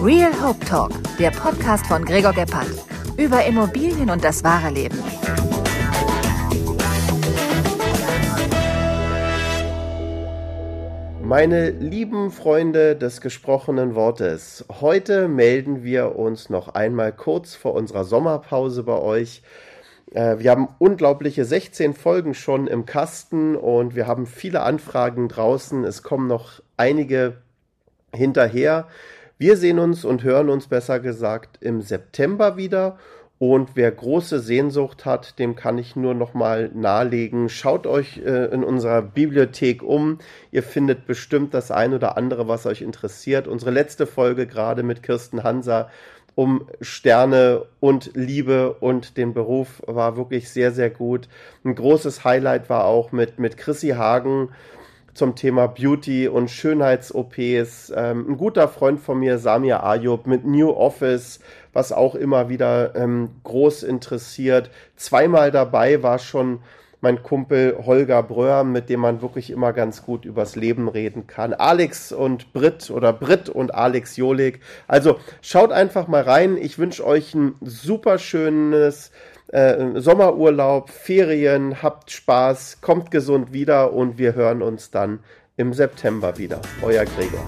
Real Hope Talk, der Podcast von Gregor Gebhardt. Über Immobilien und das wahre Leben. Meine lieben Freunde des gesprochenen Wortes, heute melden wir uns noch einmal kurz vor unserer Sommerpause bei euch. Äh, wir haben unglaubliche 16 Folgen schon im Kasten und wir haben viele Anfragen draußen. Es kommen noch einige hinterher. Wir sehen uns und hören uns besser gesagt im September wieder und wer große Sehnsucht hat, dem kann ich nur noch mal nahelegen. Schaut euch äh, in unserer Bibliothek um. Ihr findet bestimmt das ein oder andere, was euch interessiert. Unsere letzte Folge gerade mit Kirsten Hanser um Sterne und Liebe und den Beruf war wirklich sehr, sehr gut. Ein großes Highlight war auch mit, mit Chrissy Hagen zum Thema Beauty und Schönheits-OPs. Ähm, ein guter Freund von mir, Samir Ayub, mit New Office, was auch immer wieder ähm, groß interessiert. Zweimal dabei war schon mein Kumpel Holger Bröhr, mit dem man wirklich immer ganz gut übers Leben reden kann. Alex und Brit oder Brit und Alex Jolik. Also schaut einfach mal rein. Ich wünsche euch ein super schönes äh, Sommerurlaub, Ferien, habt Spaß, kommt gesund wieder und wir hören uns dann im September wieder. Euer Gregor.